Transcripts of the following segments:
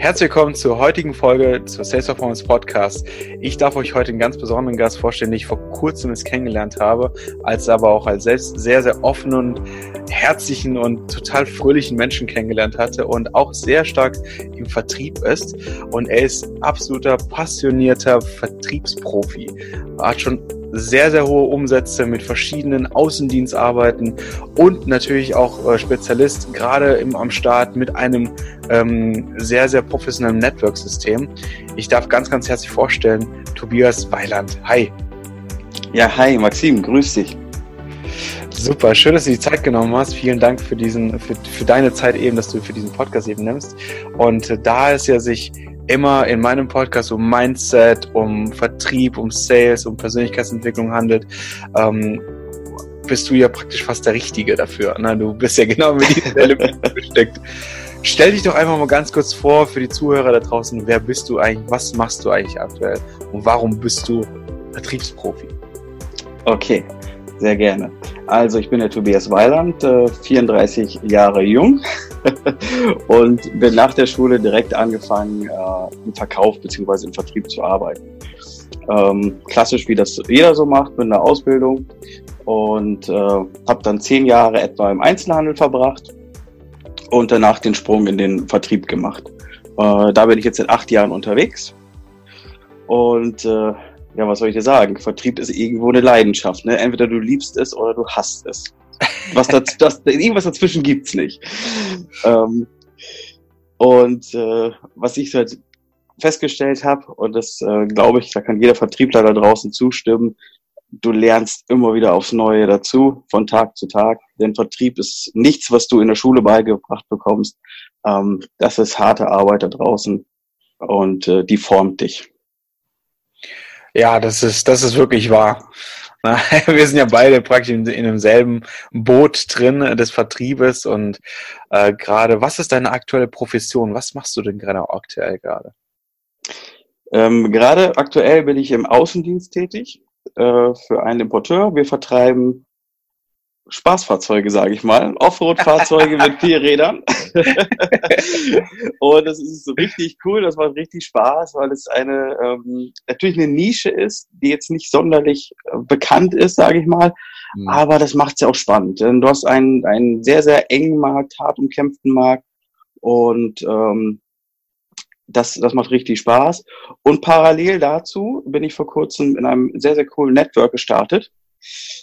Herzlich willkommen zur heutigen Folge zur Sales Performance Podcast. Ich darf euch heute einen ganz besonderen Gast vorstellen, den ich vor kurzem es kennengelernt habe, als aber auch als selbst sehr, sehr offenen und herzlichen und total fröhlichen Menschen kennengelernt hatte und auch sehr stark im Vertrieb ist. Und er ist absoluter passionierter Vertriebsprofi. Er hat schon sehr, sehr hohe Umsätze mit verschiedenen Außendienstarbeiten und natürlich auch äh, Spezialist gerade im, am Start mit einem ähm, sehr, sehr professionellen Network-System. Ich darf ganz, ganz herzlich vorstellen, Tobias Weiland. Hi. Ja, hi, Maxim, grüß dich. Super, schön, dass du die Zeit genommen hast. Vielen Dank für diesen, für, für deine Zeit eben, dass du für diesen Podcast eben nimmst. Und äh, da es ja sich immer in meinem Podcast um Mindset, um Vertrieb, um Sales, um Persönlichkeitsentwicklung handelt, ähm, bist du ja praktisch fast der Richtige dafür. Ne? Du bist ja genau mit diesem Element besteckt. Stell dich doch einfach mal ganz kurz vor für die Zuhörer da draußen. Wer bist du eigentlich? Was machst du eigentlich aktuell? Und warum bist du Vertriebsprofi? Okay, sehr gerne. Also ich bin der Tobias Weiland, 34 äh, Jahre jung und bin nach der Schule direkt angefangen, äh, im Verkauf bzw. im Vertrieb zu arbeiten. Ähm, klassisch, wie das jeder so macht, mit einer Ausbildung und äh, habe dann zehn Jahre etwa im Einzelhandel verbracht und danach den Sprung in den Vertrieb gemacht. da bin ich jetzt seit acht Jahren unterwegs und ja, was soll ich dir sagen? Vertrieb ist irgendwo eine Leidenschaft. Ne? Entweder du liebst es oder du hasst es. Was das, das, irgendwas dazwischen gibt's nicht. Ähm, und äh, was ich halt festgestellt habe, und das äh, glaube ich, da kann jeder Vertriebler da draußen zustimmen, du lernst immer wieder aufs Neue dazu, von Tag zu Tag. Denn Vertrieb ist nichts, was du in der Schule beigebracht bekommst. Ähm, das ist harte Arbeit da draußen und äh, die formt dich. Ja, das ist, das ist wirklich wahr. Wir sind ja beide praktisch in, in demselben Boot drin des Vertriebes und äh, gerade, was ist deine aktuelle Profession? Was machst du denn gerade aktuell gerade? Ähm, gerade aktuell bin ich im Außendienst tätig äh, für einen Importeur. Wir vertreiben Spaßfahrzeuge, sage ich mal. Offroad-Fahrzeuge mit vier Rädern. und das ist so richtig cool, das macht richtig Spaß, weil es eine ähm, natürlich eine Nische ist, die jetzt nicht sonderlich äh, bekannt ist, sage ich mal. Mhm. Aber das macht es ja auch spannend. Denn du hast einen, einen sehr, sehr engen Markt, hart umkämpften Markt. Und ähm, das, das macht richtig Spaß. Und parallel dazu bin ich vor kurzem in einem sehr, sehr coolen Network gestartet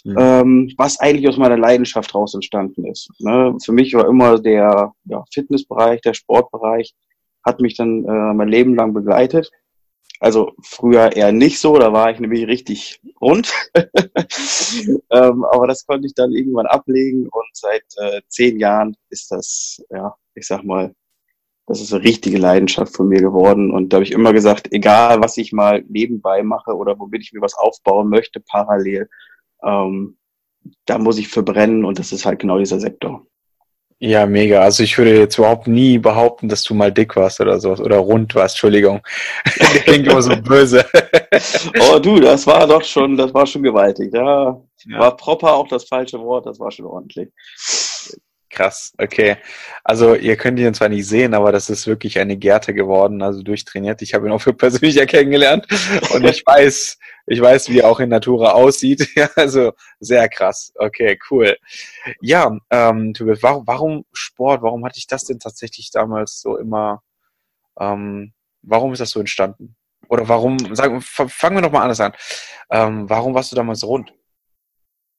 Mhm. Ähm, was eigentlich aus meiner Leidenschaft raus entstanden ist. Ne? Für mich war immer der ja, Fitnessbereich, der Sportbereich, hat mich dann äh, mein Leben lang begleitet. Also früher eher nicht so, da war ich nämlich richtig rund. ähm, aber das konnte ich dann irgendwann ablegen und seit äh, zehn Jahren ist das, ja, ich sag mal, das ist eine richtige Leidenschaft von mir geworden. Und da habe ich immer gesagt, egal was ich mal nebenbei mache oder womit ich mir was aufbauen möchte, parallel, ähm, da muss ich verbrennen und das ist halt genau dieser Sektor. Ja, mega. Also ich würde jetzt überhaupt nie behaupten, dass du mal dick warst oder sowas oder rund warst. Entschuldigung. das klingt immer so böse. oh du, das war doch schon, das war schon gewaltig. Da ja. war proper auch das falsche Wort, das war schon ordentlich. Krass, okay. Also ihr könnt ihn zwar nicht sehen, aber das ist wirklich eine Gärte geworden, also durchtrainiert. Ich habe ihn auch für persönlich kennengelernt und ich weiß, ich weiß, wie er auch in Natura aussieht. also sehr krass. Okay, cool. Ja, ähm, warum, warum Sport? Warum hatte ich das denn tatsächlich damals so immer? Ähm, warum ist das so entstanden? Oder warum? Sagen, fangen wir noch mal anders an. Ähm, warum warst du damals rund?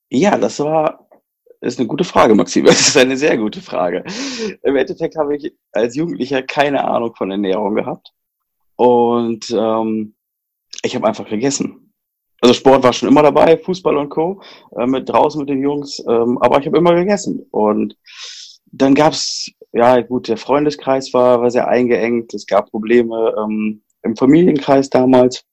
Ja, das war ist eine gute Frage, Maxim. Das ist eine sehr gute Frage. Im Endeffekt habe ich als Jugendlicher keine Ahnung von Ernährung gehabt. Und ähm, ich habe einfach gegessen. Also Sport war schon immer dabei, Fußball und Co. Äh, mit draußen mit den Jungs, ähm, aber ich habe immer gegessen. Und dann gab's ja gut, der Freundeskreis war, war sehr eingeengt, es gab Probleme ähm, im Familienkreis damals.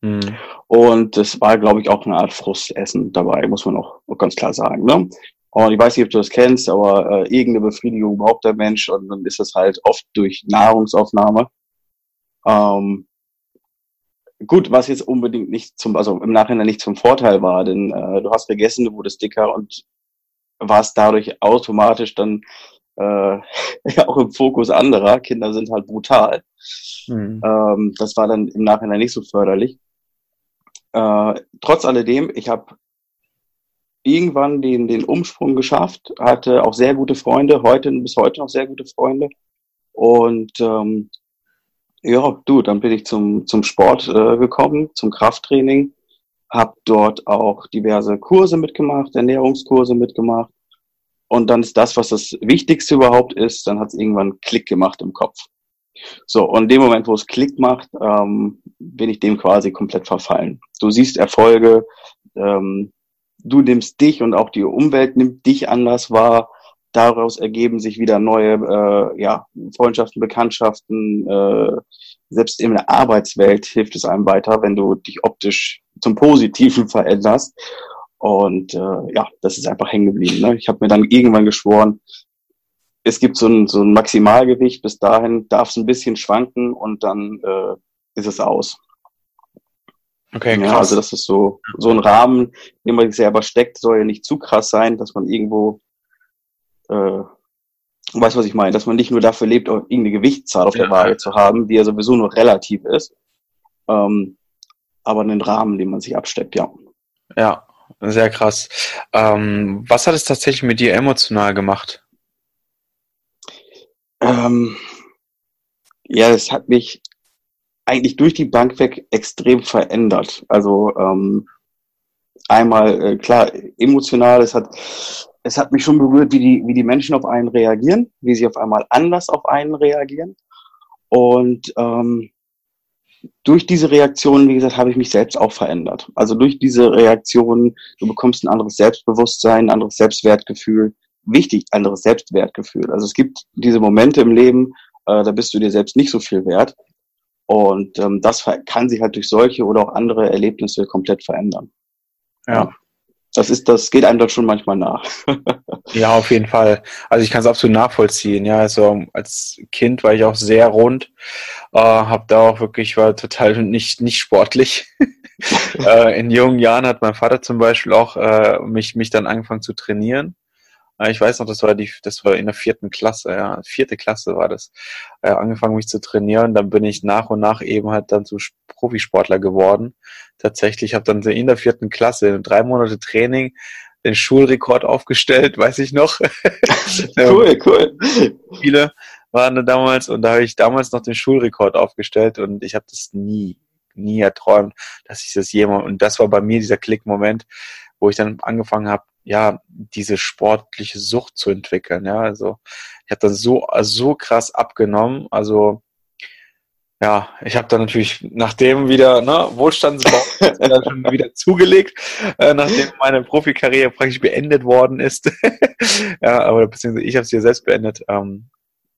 Mhm. Und das war, glaube ich, auch eine Art Frustessen dabei, muss man auch ganz klar sagen. Ne? Und ich weiß nicht, ob du das kennst, aber äh, irgendeine Befriedigung braucht der Mensch und dann ist das halt oft durch Nahrungsaufnahme. Ähm, gut, was jetzt unbedingt nicht zum, also im Nachhinein nicht zum Vorteil war, denn äh, du hast gegessen, du wurdest dicker und warst dadurch automatisch dann äh, ja, auch im Fokus anderer. Kinder sind halt brutal. Mhm. Ähm, das war dann im Nachhinein nicht so förderlich. Äh, trotz alledem, ich habe irgendwann den, den Umsprung geschafft, hatte auch sehr gute Freunde, heute bis heute noch sehr gute Freunde. Und ähm, ja, du, dann bin ich zum, zum Sport äh, gekommen, zum Krafttraining, habe dort auch diverse Kurse mitgemacht, Ernährungskurse mitgemacht. Und dann ist das, was das Wichtigste überhaupt ist, dann hat es irgendwann Klick gemacht im Kopf. So, und in dem Moment, wo es Klick macht, ähm, bin ich dem quasi komplett verfallen. Du siehst Erfolge, ähm, du nimmst dich und auch die Umwelt nimmt dich anders wahr. Daraus ergeben sich wieder neue äh, ja, Freundschaften, Bekanntschaften. Äh, selbst in der Arbeitswelt hilft es einem weiter, wenn du dich optisch zum Positiven veränderst. Und äh, ja, das ist einfach hängen geblieben. Ne? Ich habe mir dann irgendwann geschworen, es gibt so ein, so ein Maximalgewicht, bis dahin darf es ein bisschen schwanken und dann äh, ist es aus. Okay, krass. Ja, also das ist so, so ein Rahmen, den man sich selber steckt, soll ja nicht zu krass sein, dass man irgendwo, äh, weißt was ich meine, dass man nicht nur dafür lebt, irgendeine Gewichtszahl auf ja. der Waage zu haben, die ja sowieso nur relativ ist, ähm, aber einen Rahmen, den man sich absteckt, ja. Ja, sehr krass. Ähm, was hat es tatsächlich mit dir emotional gemacht? Ähm, ja, es hat mich eigentlich durch die Bank weg extrem verändert. Also ähm, einmal äh, klar emotional, es hat es hat mich schon berührt, wie die wie die Menschen auf einen reagieren, wie sie auf einmal anders auf einen reagieren und ähm, durch diese Reaktionen, wie gesagt, habe ich mich selbst auch verändert. Also durch diese Reaktionen, du bekommst ein anderes Selbstbewusstsein, ein anderes Selbstwertgefühl. Wichtig, anderes Selbstwertgefühl. Also es gibt diese Momente im Leben, äh, da bist du dir selbst nicht so viel wert. Und ähm, das kann sich halt durch solche oder auch andere Erlebnisse komplett verändern. Ja. Das ist, das geht einem dort schon manchmal nach. ja, auf jeden Fall. Also ich kann es absolut nachvollziehen. Ja, also als Kind war ich auch sehr rund, äh, habe da auch wirklich war total nicht nicht sportlich. äh, in jungen Jahren hat mein Vater zum Beispiel auch äh, mich mich dann angefangen zu trainieren. Äh, ich weiß noch, das war die, das war in der vierten Klasse, ja, vierte Klasse war das, äh, angefangen mich zu trainieren. Dann bin ich nach und nach eben halt dann zu Profisportler geworden. Tatsächlich habe dann in der vierten Klasse in drei Monate Training den Schulrekord aufgestellt, weiß ich noch. cool, cool. Viele waren da damals und da habe ich damals noch den Schulrekord aufgestellt und ich habe das nie, nie erträumt, dass ich das jemand und das war bei mir dieser Klickmoment, wo ich dann angefangen habe, ja, diese sportliche Sucht zu entwickeln. Ja, also ich habe dann so, so krass abgenommen. Also ja, ich habe dann natürlich nachdem wieder ne, Wohlstandsbau schon wieder zugelegt, äh, nachdem meine Profikarriere praktisch beendet worden ist. ja, aber beziehungsweise ich habe sie ja selbst beendet. Ähm,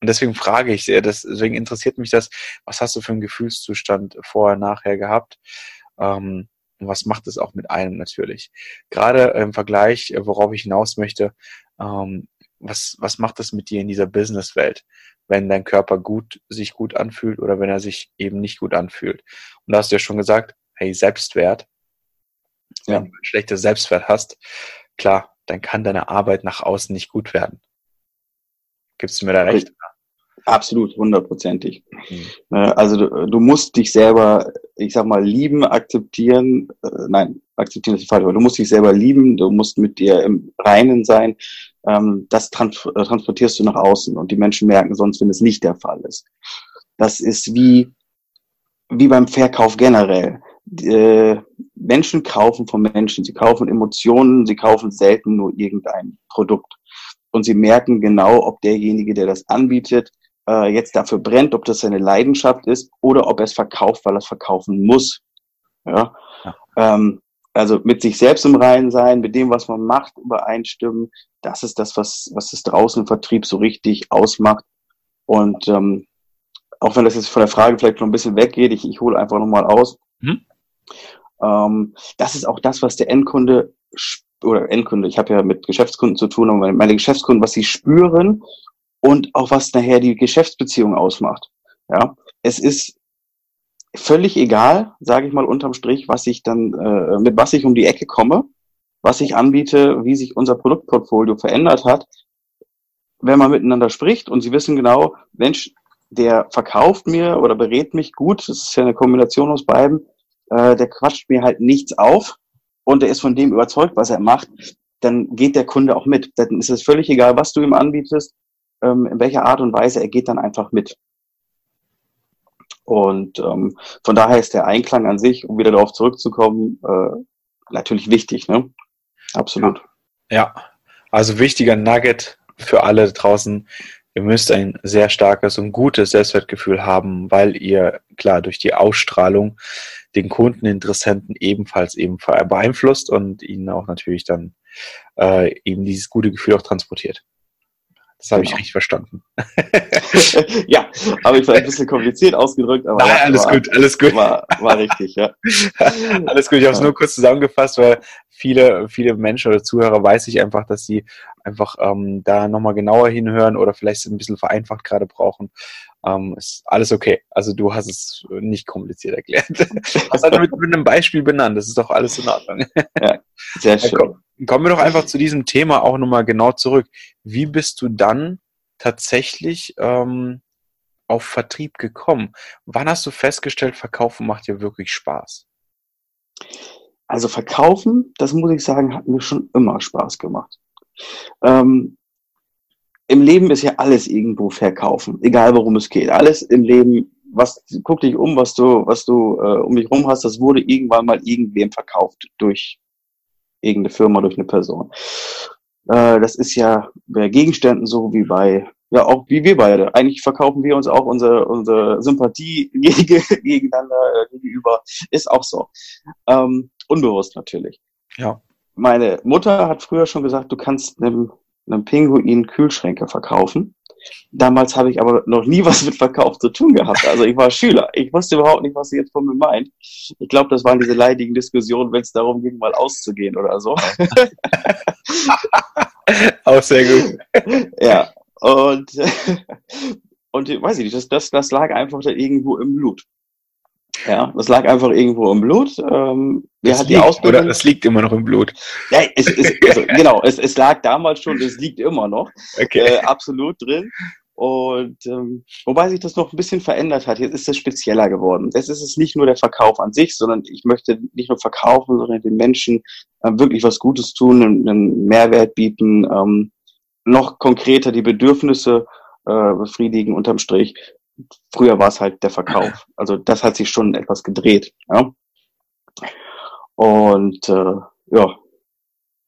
und deswegen frage ich sehr, deswegen interessiert mich das, was hast du für einen Gefühlszustand vorher, nachher gehabt? Ähm, und was macht es auch mit einem natürlich? Gerade im Vergleich, äh, worauf ich hinaus möchte, ähm, was, was macht das mit dir in dieser Businesswelt, wenn dein Körper gut, sich gut anfühlt oder wenn er sich eben nicht gut anfühlt? Und da hast du ja schon gesagt, hey, Selbstwert. Ja. Wenn du ein schlechtes Selbstwert hast, klar, dann kann deine Arbeit nach außen nicht gut werden. Gibst du mir da recht? Absolut, hundertprozentig. Mhm. Ne, also du, du, musst dich selber, ich sag mal, lieben, akzeptieren, äh, nein, akzeptieren ist falsch, aber du musst dich selber lieben, du musst mit dir im Reinen sein. Ähm, das äh, transportierst du nach außen und die Menschen merken sonst, wenn es nicht der Fall ist. Das ist wie, wie beim Verkauf generell. Äh, Menschen kaufen von Menschen, sie kaufen Emotionen, sie kaufen selten nur irgendein Produkt. Und sie merken genau, ob derjenige, der das anbietet, äh, jetzt dafür brennt, ob das seine Leidenschaft ist oder ob er es verkauft, weil er es verkaufen muss. Ja? ja. Ähm, also mit sich selbst im Reinen sein, mit dem, was man macht, übereinstimmen. Das ist das, was, was das draußen im Vertrieb so richtig ausmacht. Und ähm, auch wenn das jetzt von der Frage vielleicht noch ein bisschen weggeht, ich, ich hole einfach nochmal aus. Mhm. Ähm, das ist auch das, was der Endkunde oder Endkunde, ich habe ja mit Geschäftskunden zu tun, und meine Geschäftskunden, was sie spüren und auch was nachher die Geschäftsbeziehung ausmacht. Ja, es ist völlig egal, sage ich mal unterm Strich, was ich dann äh, mit was ich um die Ecke komme, was ich anbiete, wie sich unser Produktportfolio verändert hat. wenn man miteinander spricht und sie wissen genau, Mensch, der verkauft mir oder berät mich gut, das ist ja eine Kombination aus beiden, äh, der quatscht mir halt nichts auf und der ist von dem überzeugt, was er macht, dann geht der Kunde auch mit. Dann ist es völlig egal, was du ihm anbietest, ähm, in welcher Art und Weise, er geht dann einfach mit. Und ähm, von daher ist der Einklang an sich, um wieder darauf zurückzukommen, äh, natürlich wichtig, ne? Absolut. Ja, also wichtiger Nugget für alle draußen. Ihr müsst ein sehr starkes und gutes Selbstwertgefühl haben, weil ihr klar durch die Ausstrahlung den Kunden, Interessenten ebenfalls eben beeinflusst und ihnen auch natürlich dann äh, eben dieses gute Gefühl auch transportiert. Das habe genau. ich richtig verstanden. ja, habe ich vielleicht ein bisschen kompliziert ausgedrückt, aber Nein, alles war, gut, alles gut. War, war richtig, ja. alles gut, ich habe es nur kurz zusammengefasst, weil viele, viele Menschen oder Zuhörer weiß ich einfach, dass sie einfach ähm, da nochmal genauer hinhören oder vielleicht ein bisschen vereinfacht gerade brauchen. Ähm, ist alles okay. Also du hast es nicht kompliziert erklärt. hast halt mit, mit einem Beispiel benannt. Das ist doch alles in Ordnung. ja, sehr schön. Kommen wir doch einfach zu diesem Thema auch nochmal genau zurück. Wie bist du dann tatsächlich ähm, auf Vertrieb gekommen? Wann hast du festgestellt, Verkaufen macht dir wirklich Spaß? Also Verkaufen, das muss ich sagen, hat mir schon immer Spaß gemacht. Ähm, Im Leben ist ja alles irgendwo verkaufen, egal worum es geht. Alles im Leben, was guck dich um, was du, was du äh, um dich rum hast, das wurde irgendwann mal irgendwem verkauft durch irgendeine Firma, durch eine Person. Äh, das ist ja bei Gegenständen so wie bei, ja auch wie wir beide. Eigentlich verkaufen wir uns auch unsere, unsere Sympathie gegeneinander äh, gegenüber. Ist auch so. Ähm, unbewusst natürlich. Ja. Meine Mutter hat früher schon gesagt, du kannst einem, einem Pinguin Kühlschränke verkaufen. Damals habe ich aber noch nie was mit Verkauf zu tun gehabt. Also ich war Schüler. Ich wusste überhaupt nicht, was sie jetzt von mir meint. Ich glaube, das waren diese leidigen Diskussionen, wenn es darum ging, mal auszugehen oder so. Auch sehr gut. Ja. Und, und weiß ich nicht, das, das, das lag einfach da irgendwo im Blut. Ja, das lag einfach irgendwo im Blut. Ähm, wer hat die liegt, Ausbildung? Oder das liegt immer noch im Blut. Ja, es, es, also, genau, es, es lag damals schon, es liegt immer noch. Okay. Äh, absolut drin. Und ähm, wobei sich das noch ein bisschen verändert hat, jetzt ist es spezieller geworden. Jetzt ist es nicht nur der Verkauf an sich, sondern ich möchte nicht nur verkaufen, sondern den Menschen äh, wirklich was Gutes tun, einen, einen Mehrwert bieten, ähm, noch konkreter die Bedürfnisse äh, befriedigen unterm Strich früher war es halt der Verkauf. Also das hat sich schon etwas gedreht. Ja? Und äh, ja,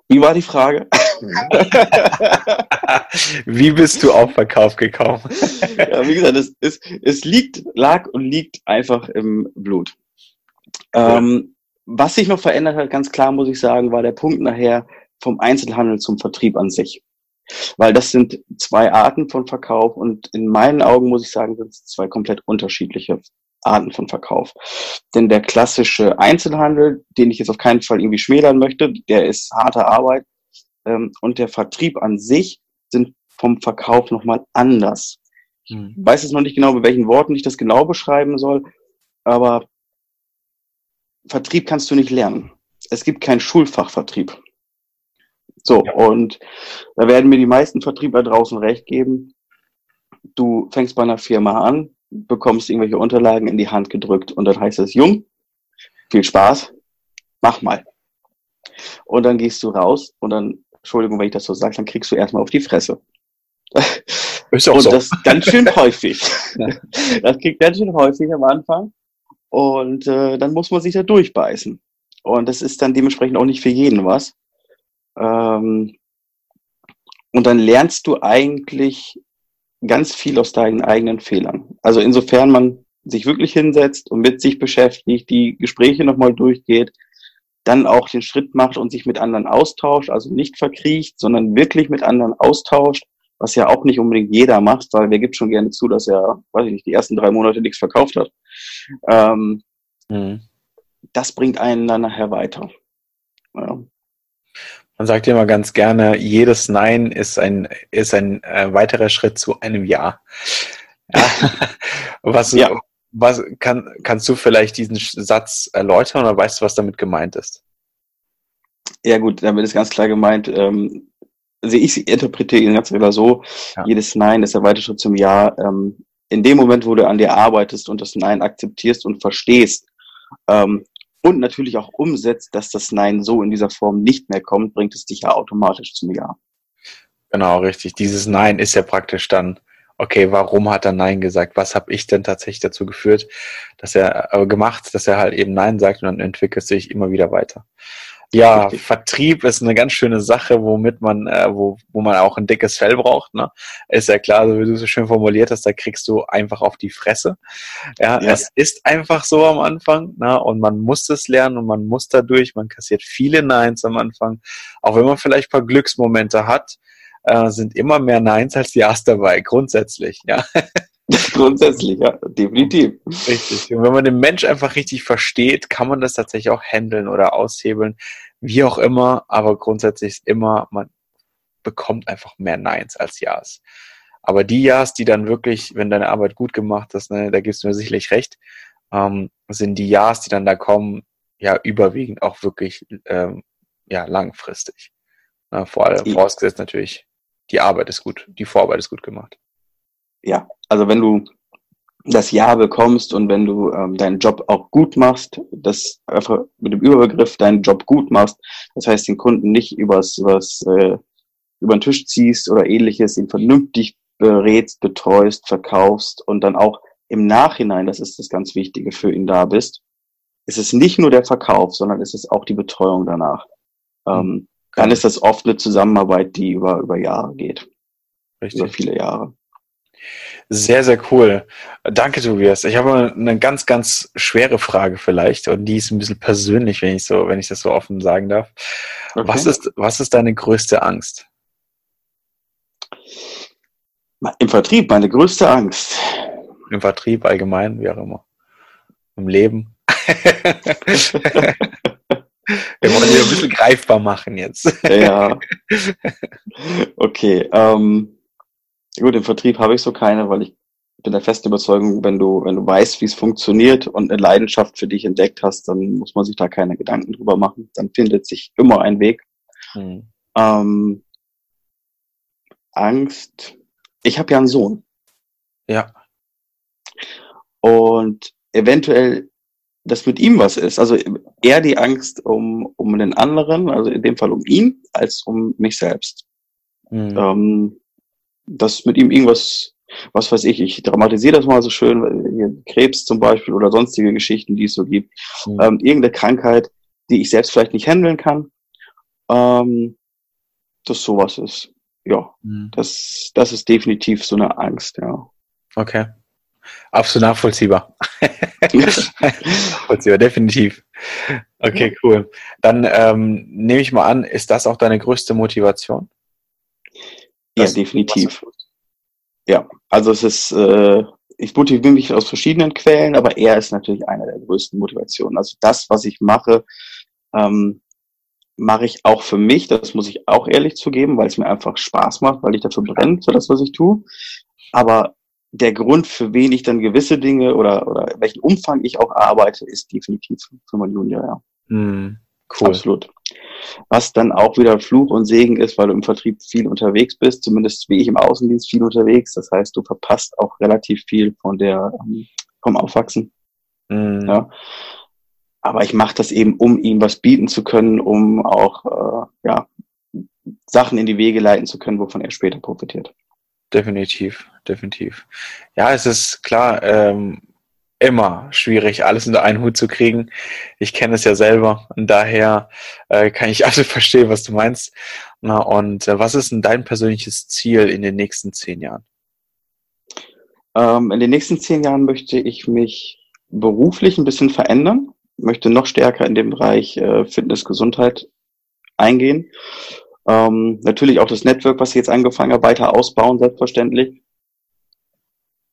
wie war die Frage? wie bist du auf Verkauf gekommen? ja, wie gesagt, es, es, es liegt, lag und liegt einfach im Blut. Ähm, was sich noch verändert hat, ganz klar muss ich sagen, war der Punkt nachher vom Einzelhandel zum Vertrieb an sich. Weil das sind zwei Arten von Verkauf und in meinen Augen muss ich sagen, sind es zwei komplett unterschiedliche Arten von Verkauf. Denn der klassische Einzelhandel, den ich jetzt auf keinen Fall irgendwie schmälern möchte, der ist harte Arbeit. Ähm, und der Vertrieb an sich sind vom Verkauf nochmal anders. Ich mhm. weiß jetzt noch nicht genau, mit welchen Worten ich das genau beschreiben soll, aber Vertrieb kannst du nicht lernen. Es gibt kein Schulfachvertrieb. So, ja. und da werden mir die meisten Vertriebler draußen recht geben. Du fängst bei einer Firma an, bekommst irgendwelche Unterlagen in die Hand gedrückt und dann heißt es, Jung, viel Spaß, mach mal. Und dann gehst du raus und dann, Entschuldigung, wenn ich das so sage, dann kriegst du erstmal auf die Fresse. Ist auch und so. das ganz schön häufig. Das kriegt ganz schön häufig am Anfang. Und äh, dann muss man sich da durchbeißen. Und das ist dann dementsprechend auch nicht für jeden was. Ähm, und dann lernst du eigentlich ganz viel aus deinen eigenen Fehlern. Also insofern man sich wirklich hinsetzt und mit sich beschäftigt, die Gespräche nochmal durchgeht, dann auch den Schritt macht und sich mit anderen austauscht, also nicht verkriecht, sondern wirklich mit anderen austauscht, was ja auch nicht unbedingt jeder macht, weil wer gibt schon gerne zu, dass er, weiß ich nicht, die ersten drei Monate nichts verkauft hat. Ähm, mhm. Das bringt einen dann nachher weiter. Ja. Man sagt ja immer ganz gerne, jedes Nein ist ein, ist ein äh, weiterer Schritt zu einem Ja. was, ja. was kann, kannst du vielleicht diesen Satz erläutern oder weißt du, was damit gemeint ist? Ja gut, damit ist ganz klar gemeint, ähm, also ich interpretiere ihn ganz wieder so, ja. jedes Nein ist der weite Schritt zum Ja. Ähm, in dem Moment, wo du an dir arbeitest und das Nein akzeptierst und verstehst ähm, und natürlich auch umsetzt, dass das Nein so in dieser Form nicht mehr kommt, bringt es dich ja automatisch zum Ja. Genau, richtig. Dieses Nein ist ja praktisch dann, okay, warum hat er Nein gesagt? Was habe ich denn tatsächlich dazu geführt, dass er äh, gemacht, dass er halt eben Nein sagt und dann entwickelt sich immer wieder weiter. Ja, Richtig. Vertrieb ist eine ganz schöne Sache, womit man, äh, wo, wo man auch ein dickes Fell braucht. Ne? Ist ja klar, so wie du so schön formuliert hast, da kriegst du einfach auf die Fresse. Ja, ja. es ist einfach so am Anfang, ne? Und man muss es lernen und man muss dadurch, man kassiert viele Neins am Anfang. Auch wenn man vielleicht paar Glücksmomente hat, äh, sind immer mehr Neins als Ja's dabei, grundsätzlich, ja. Grundsätzlich, ja, definitiv. Richtig. Und wenn man den Mensch einfach richtig versteht, kann man das tatsächlich auch handeln oder aushebeln, wie auch immer. Aber grundsätzlich ist immer, man bekommt einfach mehr Neins als Ja's. Aber die Ja's, die dann wirklich, wenn deine Arbeit gut gemacht ist, ne, da gibst du mir sicherlich recht, ähm, sind die Ja's, die dann da kommen, ja überwiegend auch wirklich ähm, ja langfristig. Na, vor allem vorausgesetzt natürlich, die Arbeit ist gut, die Vorarbeit ist gut gemacht ja, also wenn du das Ja bekommst und wenn du ähm, deinen Job auch gut machst, das einfach mit dem Überbegriff deinen Job gut machst, das heißt den Kunden nicht übers, übers äh, über den Tisch ziehst oder ähnliches, ihn vernünftig berätst, betreust, verkaufst und dann auch im Nachhinein, das ist das ganz Wichtige, für ihn da bist, ist es nicht nur der Verkauf, sondern ist es auch die Betreuung danach. Ähm, dann ist das oft eine Zusammenarbeit, die über, über Jahre geht. Richtig. Über viele Jahre. Sehr, sehr cool. Danke, Tobias. Ich habe eine ganz, ganz schwere Frage vielleicht und die ist ein bisschen persönlich, wenn ich so, wenn ich das so offen sagen darf. Okay. Was ist, was ist deine größte Angst? Im Vertrieb, meine größte Angst. Im Vertrieb allgemein, wie auch immer. Im Leben. Wir wollen die ein bisschen greifbar machen jetzt. ja. Okay. Ähm, Gut, im Vertrieb habe ich so keine, weil ich bin der festen Überzeugung, wenn du, wenn du weißt, wie es funktioniert und eine Leidenschaft für dich entdeckt hast, dann muss man sich da keine Gedanken drüber machen. Dann findet sich immer ein Weg. Hm. Ähm, Angst. Ich habe ja einen Sohn. Ja. Und eventuell, dass mit ihm was ist. Also eher die Angst um, um den anderen, also in dem Fall um ihn, als um mich selbst. Mhm. Ähm, dass mit ihm irgendwas, was weiß ich, ich dramatisiere das mal so schön, Krebs zum Beispiel oder sonstige Geschichten, die es so gibt, mhm. ähm, irgendeine Krankheit, die ich selbst vielleicht nicht handeln kann, ähm, dass sowas ist. Ja, mhm. das, das ist definitiv so eine Angst, ja. Okay. Absolut nachvollziehbar. nachvollziehbar, definitiv. Okay, cool. Dann ähm, nehme ich mal an, ist das auch deine größte Motivation? Ja, definitiv. Ja, also es ist, äh, ich motiviere mich aus verschiedenen Quellen, aber er ist natürlich eine der größten Motivationen. Also das, was ich mache, ähm, mache ich auch für mich, das muss ich auch ehrlich zugeben, weil es mir einfach Spaß macht, weil ich dafür brenne, für das, was ich tue. Aber der Grund, für wen ich dann gewisse Dinge oder, oder welchen Umfang ich auch arbeite, ist definitiv für mein Junior, ja. Mm, cool. Absolut. Was dann auch wieder Fluch und Segen ist, weil du im Vertrieb viel unterwegs bist, zumindest wie ich im Außendienst viel unterwegs. Das heißt, du verpasst auch relativ viel von der, ähm, vom Aufwachsen. Mhm. Ja. Aber ich mache das eben, um ihm was bieten zu können, um auch äh, ja, Sachen in die Wege leiten zu können, wovon er später profitiert. Definitiv, definitiv. Ja, es ist klar, ähm, immer schwierig, alles unter einen Hut zu kriegen. Ich kenne es ja selber und daher äh, kann ich absolut verstehen, was du meinst. Na, und äh, was ist denn dein persönliches Ziel in den nächsten zehn Jahren? Ähm, in den nächsten zehn Jahren möchte ich mich beruflich ein bisschen verändern, möchte noch stärker in den Bereich äh, Fitness, Gesundheit eingehen. Ähm, natürlich auch das Network, was ich jetzt angefangen habe, weiter ausbauen, selbstverständlich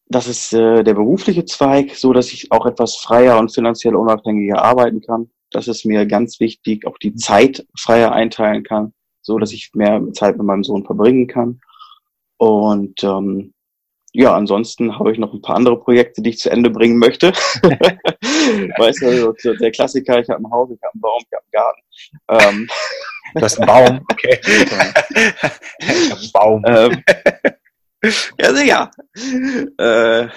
das ist äh, der berufliche Zweig, so dass ich auch etwas freier und finanziell unabhängiger arbeiten kann. Das ist mir ganz wichtig, auch die Zeit freier einteilen kann, so dass ich mehr Zeit mit meinem Sohn verbringen kann. Und ähm, ja, ansonsten habe ich noch ein paar andere Projekte, die ich zu Ende bringen möchte. weißt du, der Klassiker, ich habe ein Haus, ich habe einen Baum, ich habe einen Garten. Ähm, Du hast einen Baum, okay. ich habe einen Baum. Ähm, ja, sicher. Äh,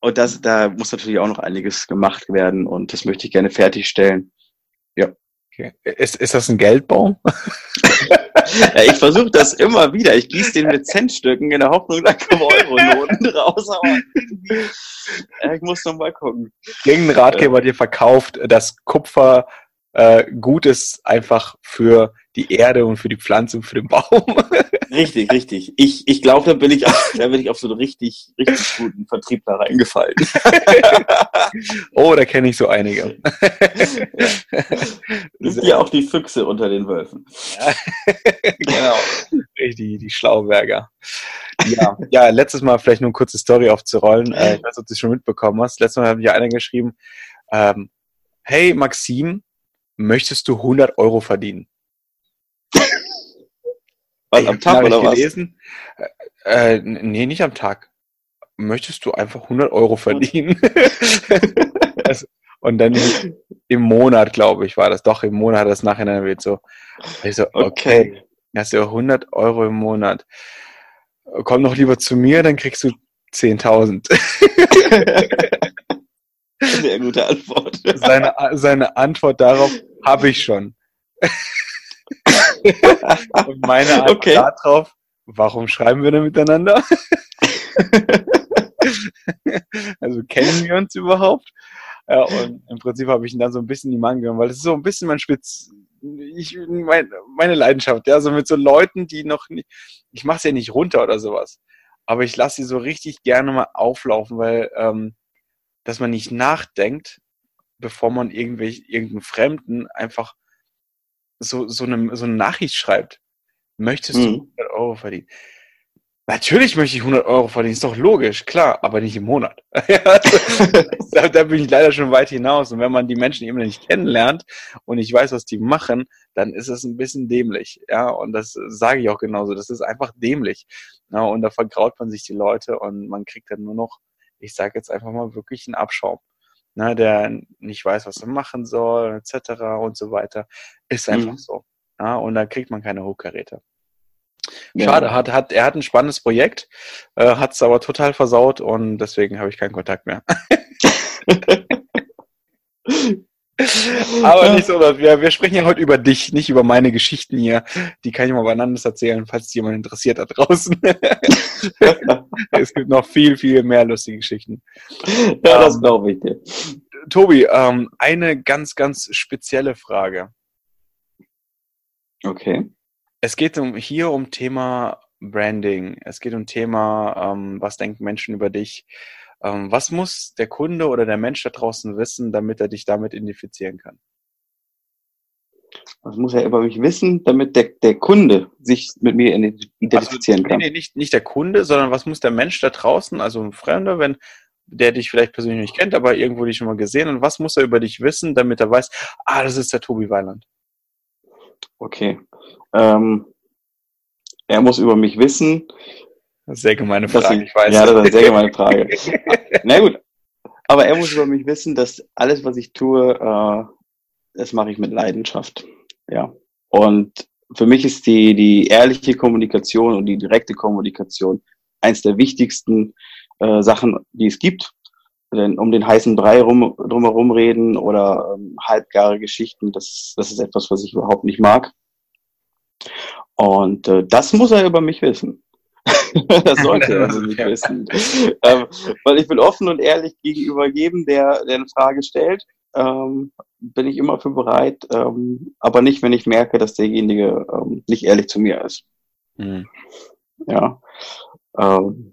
und das, da muss natürlich auch noch einiges gemacht werden und das möchte ich gerne fertigstellen. Ja. Okay. Ist, ist das ein Geldbaum? ja, ich versuche das immer wieder. Ich gieße den mit Centstücken in der Hoffnung, da kommen Euro-Noten raus. Aber äh, ich muss noch mal gucken. Irgendein Ratgeber dir verkauft, dass Kupfer äh, gut ist einfach für die Erde und für die Pflanze und für den Baum. Richtig, richtig. Ich, ich glaube, da bin ich, da bin ich auf so einen richtig, richtig guten Vertriebler reingefallen. oh, da kenne ich so einige. Ja. Sind ja auch die Füchse unter den Wölfen. genau. Richtig, die Schlauberger. Ja, ja, letztes Mal vielleicht nur eine kurze Story aufzurollen. Äh, ich weiß nicht, ob du es schon mitbekommen hast. Letztes Mal hat mir einer geschrieben, ähm, hey Maxim, möchtest du 100 Euro verdienen? Was, am Tag oder was? Gelesen. Äh, äh, nee, nicht am Tag. Möchtest du einfach 100 Euro verdienen? das, und dann im Monat, glaube ich, war das. Doch, im Monat hat das nachher wird so. Ich so, okay, okay. hast du 100 Euro im Monat. Komm doch lieber zu mir, dann kriegst du 10.000. Sehr gute Antwort. Seine, seine Antwort darauf habe ich schon. Und meine Antwort okay. darauf, warum schreiben wir denn miteinander? also kennen wir uns überhaupt? Ja, und im Prinzip habe ich ihn dann so ein bisschen die Mann genommen, weil das ist so ein bisschen mein Spitz, ich, mein, meine Leidenschaft, ja, so mit so Leuten, die noch nicht, ich mache es ja nicht runter oder sowas, aber ich lasse sie so richtig gerne mal auflaufen, weil, ähm, dass man nicht nachdenkt, bevor man irgendwelche, irgendeinen Fremden einfach so, so, eine, so eine Nachricht schreibt, möchtest mhm. du 100 Euro verdienen? Natürlich möchte ich 100 Euro verdienen, ist doch logisch, klar, aber nicht im Monat. da, da, bin ich leider schon weit hinaus. Und wenn man die Menschen eben nicht kennenlernt und ich weiß, was die machen, dann ist es ein bisschen dämlich. Ja, und das sage ich auch genauso. Das ist einfach dämlich. Ja, und da vergraut man sich die Leute und man kriegt dann nur noch, ich sage jetzt einfach mal wirklich einen Abschaum ne, der nicht weiß, was er machen soll, etc. und so weiter. Ist einfach mhm. so. Ja, und da kriegt man keine Hochkaräte. Schade, ja. hat, hat, er hat ein spannendes Projekt, äh, hat es aber total versaut und deswegen habe ich keinen Kontakt mehr. Aber nicht so, wir, wir sprechen ja heute über dich, nicht über meine Geschichten hier. Die kann ich mal beieinander erzählen, falls jemand interessiert da draußen. es gibt noch viel, viel mehr lustige Geschichten. Ja, das ähm, glaube ich dir. Tobi, ähm, eine ganz, ganz spezielle Frage. Okay. Es geht um, hier um Thema Branding. Es geht um Thema, ähm, was denken Menschen über dich. Ähm, was muss der Kunde oder der Mensch da draußen wissen, damit er dich damit identifizieren kann? Was muss er über mich wissen, damit der, der Kunde sich mit mir identifizieren also, kann? Nee, nicht, nicht der Kunde, sondern was muss der Mensch da draußen, also ein Fremder, wenn der dich vielleicht persönlich nicht kennt, aber irgendwo dich schon mal gesehen und was muss er über dich wissen, damit er weiß, ah, das ist der Tobi Weiland? Okay. Ähm, er muss über mich wissen, sehr gemeine Frage, ich, weiß. Ja, das ist eine sehr gemeine Frage. Na gut. Aber er muss über mich wissen, dass alles, was ich tue, äh, das mache ich mit Leidenschaft. Ja. Und für mich ist die, die ehrliche Kommunikation und die direkte Kommunikation eins der wichtigsten äh, Sachen, die es gibt. Denn um den heißen Brei rum, drumherum reden oder ähm, halbgare Geschichten, das, das ist etwas, was ich überhaupt nicht mag. Und äh, das muss er über mich wissen. das sollte er also nicht wissen. ähm, weil ich will offen und ehrlich gegenüber jedem, der, der eine Frage stellt, ähm, bin ich immer für bereit, ähm, aber nicht, wenn ich merke, dass derjenige ähm, nicht ehrlich zu mir ist. Mhm. Ja. Ähm,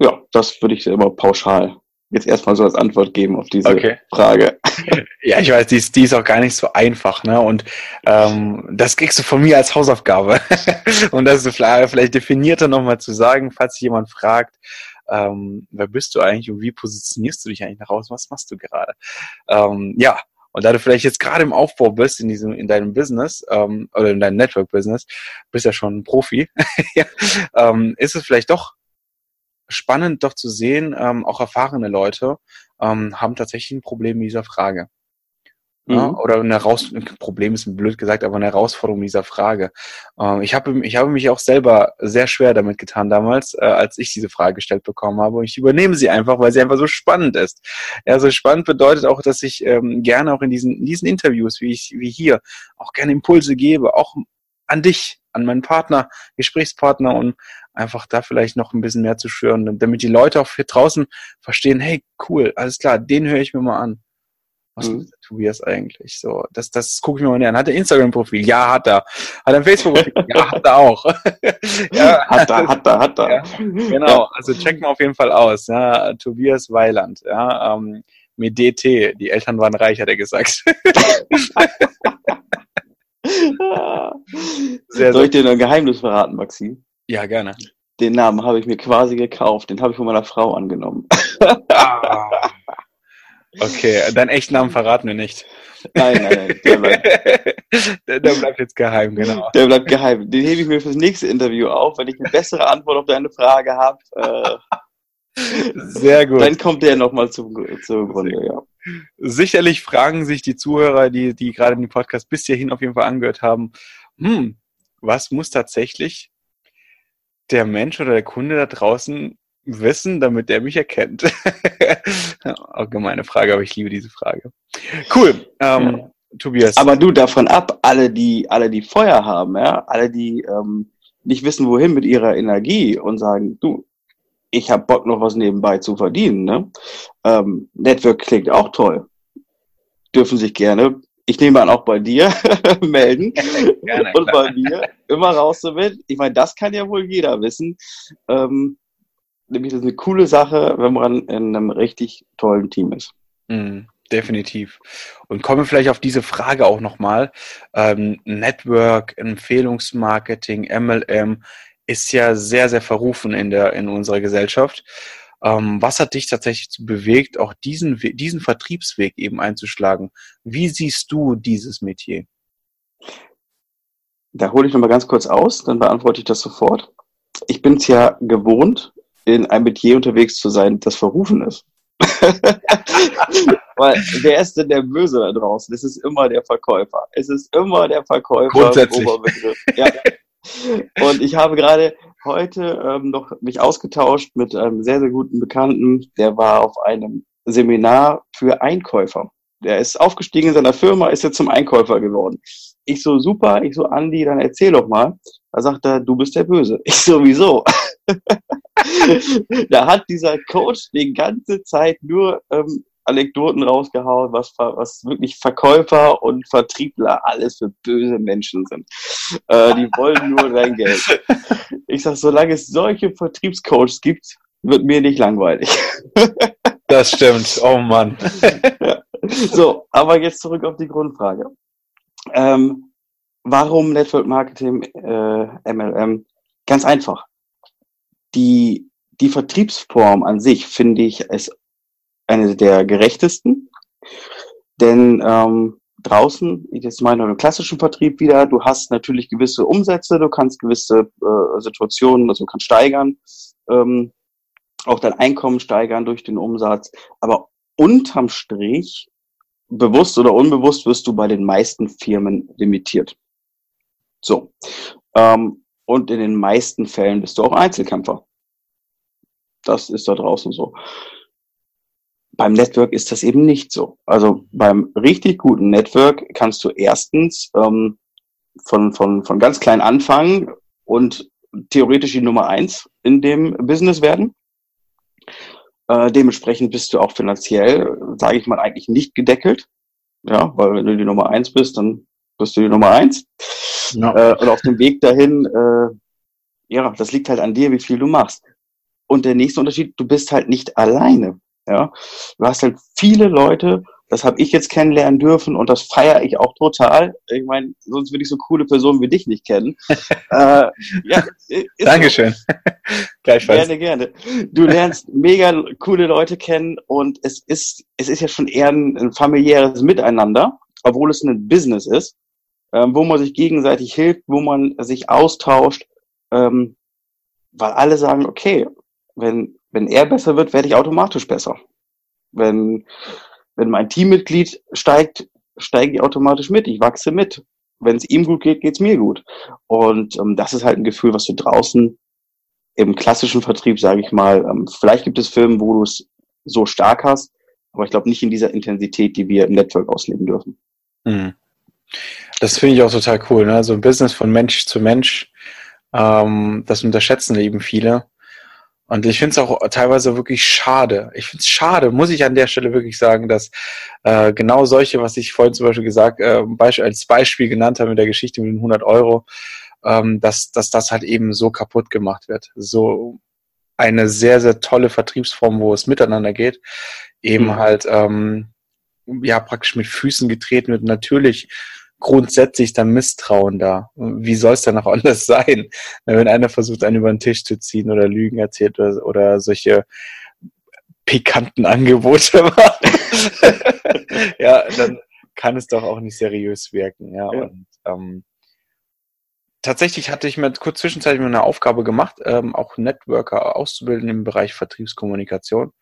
ja, das würde ich immer pauschal jetzt erstmal so als Antwort geben auf diese okay. Frage. Ja, ich weiß, die ist, die ist auch gar nicht so einfach, ne? Und ähm, das kriegst du von mir als Hausaufgabe. und das ist vielleicht definierter nochmal zu sagen, falls jemand fragt, ähm, wer bist du eigentlich und wie positionierst du dich eigentlich nach außen? Was machst du gerade? Ähm, ja, und da du vielleicht jetzt gerade im Aufbau bist in diesem, in deinem Business ähm, oder in deinem Network-Business, bist ja schon ein Profi, ja, ähm, ist es vielleicht doch spannend doch zu sehen, ähm, auch erfahrene Leute ähm, haben tatsächlich ein Problem mit dieser Frage. Mhm. Ja, oder eine Heraus Problem ist blöd gesagt, aber eine Herausforderung dieser Frage. Ähm, ich habe ich habe mich auch selber sehr schwer damit getan damals, äh, als ich diese Frage gestellt bekommen habe. Und ich übernehme sie einfach, weil sie einfach so spannend ist. Ja, so spannend bedeutet auch, dass ich ähm, gerne auch in diesen, in diesen Interviews, wie ich wie hier, auch gerne Impulse gebe, auch an dich, an meinen Partner, Gesprächspartner und einfach da vielleicht noch ein bisschen mehr zu schüren, damit die Leute auch hier draußen verstehen, hey, cool, alles klar, den höre ich mir mal an. Was mhm. ist der Tobias eigentlich? So, das, das gucke ich mir mal an. Hat er Instagram-Profil? Ja, hat er. Hat er ein Facebook-Profil? ja, hat er auch. ja, hat er, hat er, hat er. Ja, genau, also check mal auf jeden Fall aus. Ja, Tobias Weiland, ja, ähm, mit DT, die Eltern waren reich, hat er gesagt. sehr, Soll ich dir noch ein Geheimnis verraten, Maxim? Ja, gerne. Den Namen habe ich mir quasi gekauft. Den habe ich von meiner Frau angenommen. ah. Okay, deinen echten Namen verraten wir nicht. Nein, nein, nein. Der bleibt, der, der bleibt jetzt geheim, genau. Der bleibt geheim. Den hebe ich mir fürs nächste Interview auf, wenn ich eine bessere Antwort auf deine Frage habe. Äh, Sehr gut. Dann kommt der nochmal zum, zum Grunde, ja. Sicherlich fragen sich die Zuhörer, die, die gerade den Podcast bis hierhin auf jeden Fall angehört haben, hm, was muss tatsächlich der Mensch oder der Kunde da draußen wissen, damit der mich erkennt? Allgemeine Frage, aber ich liebe diese Frage. Cool. Ähm, ja. Tobias. Aber du davon ab, alle, die, alle, die Feuer haben, ja, alle, die ähm, nicht wissen, wohin mit ihrer Energie und sagen, du, ich habe Bock, noch was nebenbei zu verdienen. Ne? Ähm, Network klingt auch toll. Dürfen sich gerne, ich nehme an, auch bei dir melden gerne, und bei mir immer raus damit. Ich meine, das kann ja wohl jeder wissen. Ähm, nämlich das ist eine coole Sache, wenn man in einem richtig tollen Team ist. Mm, definitiv. Und kommen wir vielleicht auf diese Frage auch nochmal. Ähm, Network, Empfehlungsmarketing, MLM ist ja sehr, sehr verrufen in, der, in unserer Gesellschaft. Ähm, was hat dich tatsächlich bewegt, auch diesen, diesen Vertriebsweg eben einzuschlagen? Wie siehst du dieses Metier? Da hole ich nochmal ganz kurz aus, dann beantworte ich das sofort. Ich bin es ja gewohnt, in einem Metier unterwegs zu sein, das verrufen ist. Weil wer ist denn der Böse da draußen? Es ist immer der Verkäufer. Es ist immer der Verkäufer. Grundsätzlich. Ja. Und ich habe gerade heute ähm, noch mich ausgetauscht mit einem sehr, sehr guten Bekannten, der war auf einem Seminar für Einkäufer. Der ist aufgestiegen in seiner Firma, ist jetzt zum Einkäufer geworden. Ich so, super, ich so, Andi, dann erzähl doch mal. Da sagt er, du bist der Böse. Ich sowieso. da hat dieser Coach die ganze Zeit nur ähm, Anekdoten rausgehauen, was, was wirklich Verkäufer und Vertriebler alles für böse Menschen sind. Äh, die wollen nur dein Geld. Ich sag, solange es solche Vertriebscoaches gibt, wird mir nicht langweilig. das stimmt. Oh Mann. Ja. So, aber jetzt zurück auf die Grundfrage. Ähm, warum Network Marketing äh, MLM? Ganz einfach die, die Vertriebsform an sich finde ich ist eine der gerechtesten. Denn ähm, draußen, jetzt meine im klassischen Vertrieb wieder, du hast natürlich gewisse Umsätze, du kannst gewisse äh, Situationen, also du kannst steigern, ähm, auch dein Einkommen steigern durch den Umsatz. Aber unterm Strich, bewusst oder unbewusst, wirst du bei den meisten Firmen limitiert. So. Ähm, und in den meisten Fällen bist du auch Einzelkämpfer. Das ist da draußen so. Beim Network ist das eben nicht so. Also beim richtig guten Network kannst du erstens ähm, von, von, von ganz klein anfangen und theoretisch die Nummer eins in dem Business werden. Äh, dementsprechend bist du auch finanziell, sage ich mal, eigentlich nicht gedeckelt. Ja, weil wenn du die Nummer eins bist, dann bist du die Nummer eins. Ja. Äh, und auf dem Weg dahin, äh, ja, das liegt halt an dir, wie viel du machst. Und der nächste Unterschied, du bist halt nicht alleine. Ja, du hast halt viele Leute, das habe ich jetzt kennenlernen dürfen und das feiere ich auch total. Ich meine, sonst würde ich so coole Personen wie dich nicht kennen. äh, ja, Dankeschön. So. Gleichfalls. Gerne, gerne. Du lernst mega coole Leute kennen und es ist, es ist ja schon eher ein, ein familiäres Miteinander, obwohl es ein Business ist ähm, wo man sich gegenseitig hilft, wo man sich austauscht, ähm, weil alle sagen, okay, wenn, wenn er besser wird, werde ich automatisch besser. Wenn, wenn mein Teammitglied steigt, steige ich automatisch mit, ich wachse mit. Wenn es ihm gut geht, geht's mir gut. Und ähm, das ist halt ein Gefühl, was du draußen im klassischen Vertrieb, sage ich mal, ähm, vielleicht gibt es Firmen, wo du es so stark hast, aber ich glaube nicht in dieser Intensität, die wir im Network ausleben dürfen. Mhm. Das finde ich auch total cool. Ne? So ein Business von Mensch zu Mensch, ähm, das unterschätzen eben viele. Und ich finde es auch teilweise wirklich schade. Ich finde es schade, muss ich an der Stelle wirklich sagen, dass äh, genau solche, was ich vorhin zum Beispiel gesagt, äh, als Beispiel genannt habe mit der Geschichte mit den 100 Euro, ähm, dass, dass das halt eben so kaputt gemacht wird. So eine sehr, sehr tolle Vertriebsform, wo es miteinander geht, eben mhm. halt ähm, ja praktisch mit Füßen getreten wird. Natürlich grundsätzlich dann Misstrauen da. Wie soll es dann auch anders sein, wenn einer versucht, einen über den Tisch zu ziehen oder Lügen erzählt oder, oder solche pikanten Angebote macht? ja, dann kann es doch auch nicht seriös wirken. Ja, ja. und ähm, tatsächlich hatte ich mir kurz zwischenzeitlich eine Aufgabe gemacht, ähm, auch Networker auszubilden im Bereich Vertriebskommunikation.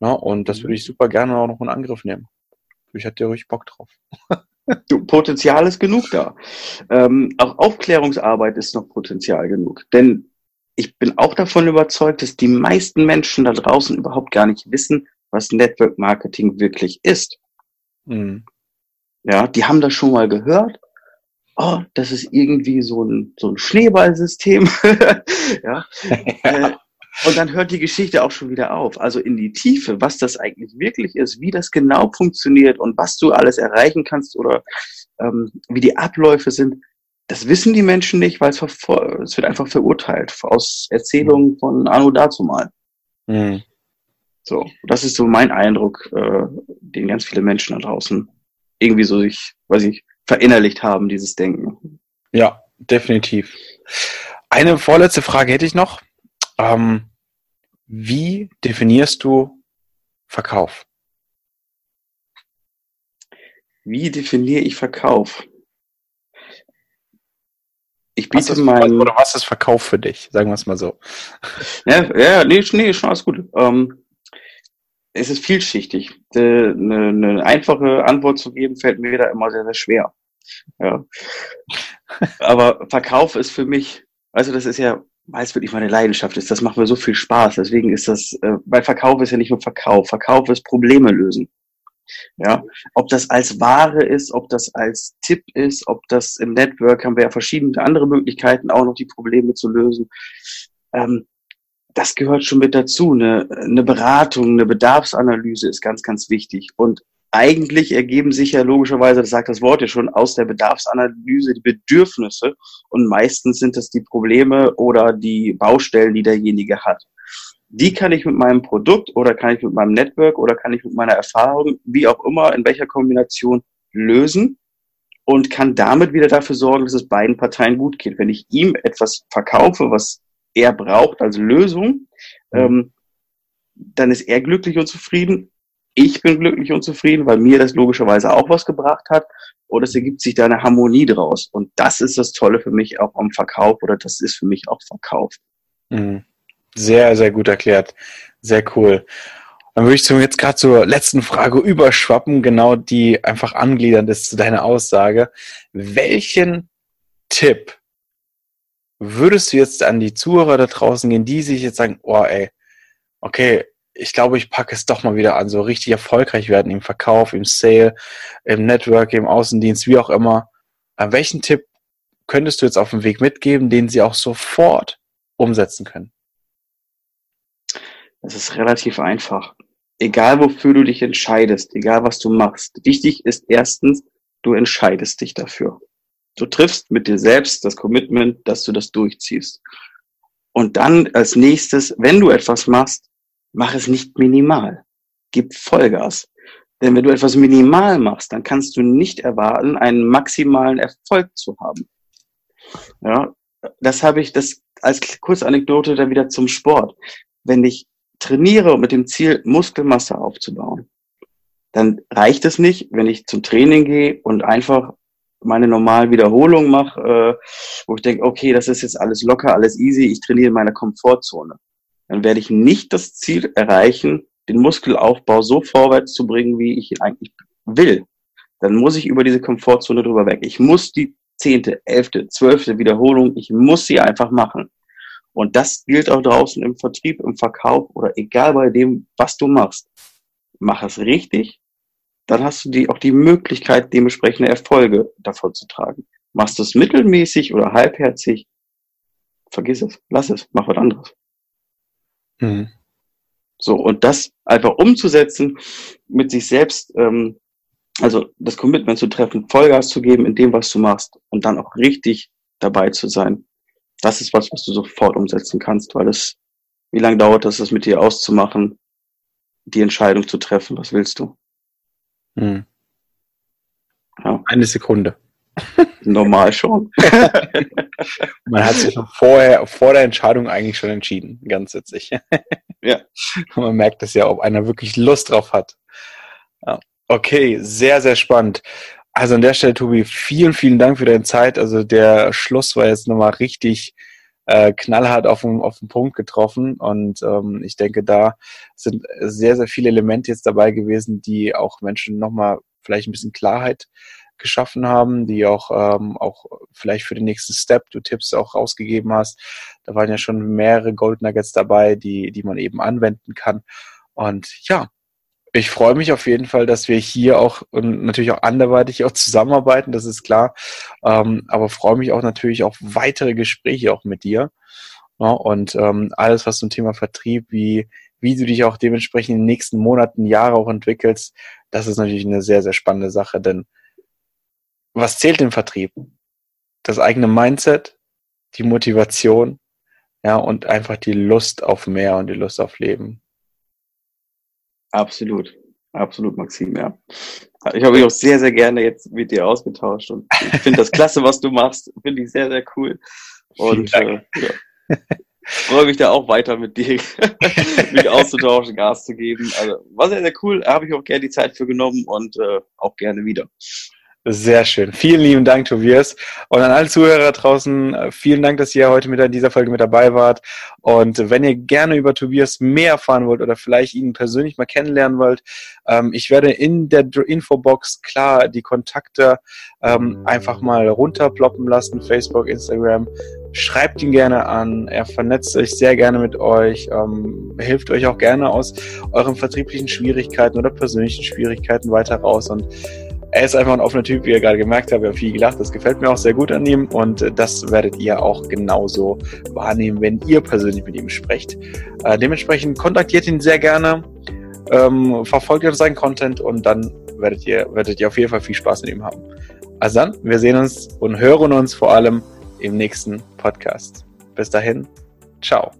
Ja, und das würde ich mhm. super gerne auch noch in Angriff nehmen. Ich hatte ja ruhig Bock drauf. Du, Potenzial ist genug da. Ähm, auch Aufklärungsarbeit ist noch Potenzial genug. Denn ich bin auch davon überzeugt, dass die meisten Menschen da draußen überhaupt gar nicht wissen, was Network Marketing wirklich ist. Mhm. Ja, die haben das schon mal gehört. Oh, das ist irgendwie so ein, so ein Schneeballsystem. ja. Äh, und dann hört die Geschichte auch schon wieder auf. Also in die Tiefe, was das eigentlich wirklich ist, wie das genau funktioniert und was du alles erreichen kannst oder ähm, wie die Abläufe sind, das wissen die Menschen nicht, weil es, es wird einfach verurteilt aus Erzählungen von Anno dazu mal. Mhm. So, das ist so mein Eindruck, äh, den ganz viele Menschen da draußen irgendwie so sich, weiß ich, verinnerlicht haben, dieses Denken. Ja, definitiv. Eine vorletzte Frage hätte ich noch. Ähm, wie definierst du Verkauf? Wie definiere ich Verkauf? Ich biete was mein... Oder was ist Verkauf für dich? Sagen wir es mal so. Ja, ja nee, nee, schon alles gut. Ähm, es ist vielschichtig. Eine, eine einfache Antwort zu geben, fällt mir da immer sehr, sehr schwer. Ja. Aber Verkauf ist für mich, also das ist ja weil es wirklich meine Leidenschaft ist. Das macht mir so viel Spaß. Deswegen ist das, äh, weil Verkauf ist ja nicht nur Verkauf. Verkauf ist Probleme lösen. Ja, ob das als Ware ist, ob das als Tipp ist, ob das im Network haben wir ja verschiedene andere Möglichkeiten, auch noch die Probleme zu lösen. Ähm, das gehört schon mit dazu. Eine, eine Beratung, eine Bedarfsanalyse ist ganz, ganz wichtig. Und eigentlich ergeben sich ja logischerweise, das sagt das Wort ja schon, aus der Bedarfsanalyse die Bedürfnisse und meistens sind das die Probleme oder die Baustellen, die derjenige hat. Die kann ich mit meinem Produkt oder kann ich mit meinem Network oder kann ich mit meiner Erfahrung, wie auch immer, in welcher Kombination lösen und kann damit wieder dafür sorgen, dass es beiden Parteien gut geht. Wenn ich ihm etwas verkaufe, was er braucht als Lösung, mhm. ähm, dann ist er glücklich und zufrieden ich bin glücklich und zufrieden, weil mir das logischerweise auch was gebracht hat. Und es ergibt sich da eine Harmonie draus. Und das ist das Tolle für mich auch am Verkauf oder das ist für mich auch Verkauf. Mhm. Sehr, sehr gut erklärt. Sehr cool. Dann würde ich zum jetzt gerade zur letzten Frage überschwappen, genau die einfach angliedernd ist zu deiner Aussage. Welchen Tipp würdest du jetzt an die Zuhörer da draußen gehen, die sich jetzt sagen, oh ey, okay, ich glaube, ich packe es doch mal wieder an, so richtig erfolgreich werden im Verkauf, im Sale, im Network, im Außendienst, wie auch immer. An welchen Tipp könntest du jetzt auf dem Weg mitgeben, den sie auch sofort umsetzen können? Das ist relativ einfach. Egal wofür du dich entscheidest, egal was du machst. Wichtig ist erstens, du entscheidest dich dafür. Du triffst mit dir selbst das Commitment, dass du das durchziehst. Und dann als nächstes, wenn du etwas machst, mach es nicht minimal. Gib Vollgas. Denn wenn du etwas minimal machst, dann kannst du nicht erwarten, einen maximalen Erfolg zu haben. Ja, das habe ich, das als Kurzanekdote dann wieder zum Sport. Wenn ich trainiere mit dem Ziel, Muskelmasse aufzubauen, dann reicht es nicht, wenn ich zum Training gehe und einfach meine normalen Wiederholungen mache, äh, wo ich denke, okay, das ist jetzt alles locker, alles easy, ich trainiere in meiner Komfortzone dann werde ich nicht das Ziel erreichen, den Muskelaufbau so vorwärts zu bringen, wie ich ihn eigentlich will. dann muss ich über diese Komfortzone drüber weg. Ich muss die zehnte, elfte, zwölfte Wiederholung, ich muss sie einfach machen. Und das gilt auch draußen im Vertrieb, im Verkauf oder egal bei dem, was du machst. Mach es richtig, dann hast du die, auch die Möglichkeit, dementsprechende Erfolge davon zu tragen. Machst du es mittelmäßig oder halbherzig, vergiss es, lass es, mach was anderes. Mhm. So, und das einfach umzusetzen, mit sich selbst, ähm, also das Commitment zu treffen, Vollgas zu geben in dem, was du machst und dann auch richtig dabei zu sein. Das ist was, was du sofort umsetzen kannst, weil es, wie lange dauert das, das mit dir auszumachen, die Entscheidung zu treffen, was willst du? Hm. Ja. Eine Sekunde. Normal schon. Man hat sich schon vorher, vor der Entscheidung eigentlich schon entschieden, ganz witzig. ja. man merkt es ja, ob einer wirklich Lust drauf hat. Okay, sehr, sehr spannend. Also an der Stelle, Tobi, vielen, vielen Dank für deine Zeit. Also der Schluss war jetzt nochmal richtig äh, knallhart auf den, auf den Punkt getroffen. Und ähm, ich denke, da sind sehr, sehr viele Elemente jetzt dabei gewesen, die auch Menschen nochmal vielleicht ein bisschen Klarheit geschaffen haben, die auch, ähm, auch vielleicht für den nächsten Step du Tipps auch rausgegeben hast. Da waren ja schon mehrere Gold Nuggets dabei, die, die man eben anwenden kann. Und ja, ich freue mich auf jeden Fall, dass wir hier auch und natürlich auch anderweitig auch zusammenarbeiten, das ist klar. Ähm, aber freue mich auch natürlich auf weitere Gespräche auch mit dir. Ja, und ähm, alles, was zum Thema Vertrieb, wie, wie du dich auch dementsprechend in den nächsten Monaten, Jahre auch entwickelst, das ist natürlich eine sehr, sehr spannende Sache, denn was zählt im Vertrieb? Das eigene Mindset, die Motivation, ja, und einfach die Lust auf mehr und die Lust auf Leben. Absolut, absolut, Maxim, ja. Ich habe mich auch sehr, sehr gerne jetzt mit dir ausgetauscht und ich finde das klasse, was du machst. Finde ich sehr, sehr cool. Und äh, ja. freue mich da auch weiter mit dir mich auszutauschen, Gas zu geben. Also war sehr, sehr cool. Habe ich auch gerne die Zeit für genommen und äh, auch gerne wieder. Sehr schön. Vielen lieben Dank, Tobias. Und an alle Zuhörer draußen, äh, vielen Dank, dass ihr heute mit in dieser Folge mit dabei wart. Und wenn ihr gerne über Tobias mehr erfahren wollt oder vielleicht ihn persönlich mal kennenlernen wollt, ähm, ich werde in der Infobox klar die Kontakte ähm, einfach mal runterploppen lassen. Facebook, Instagram. Schreibt ihn gerne an. Er vernetzt sich sehr gerne mit euch, ähm, hilft euch auch gerne aus euren vertrieblichen Schwierigkeiten oder persönlichen Schwierigkeiten weiter raus. Und er ist einfach ein offener Typ, wie ihr gerade gemerkt habt. Wir haben viel gelacht. Das gefällt mir auch sehr gut an ihm. Und das werdet ihr auch genauso wahrnehmen, wenn ihr persönlich mit ihm sprecht. Äh, dementsprechend kontaktiert ihn sehr gerne. Ähm, verfolgt seinen Content und dann werdet ihr, werdet ihr auf jeden Fall viel Spaß mit ihm haben. Also dann, wir sehen uns und hören uns vor allem im nächsten Podcast. Bis dahin, ciao.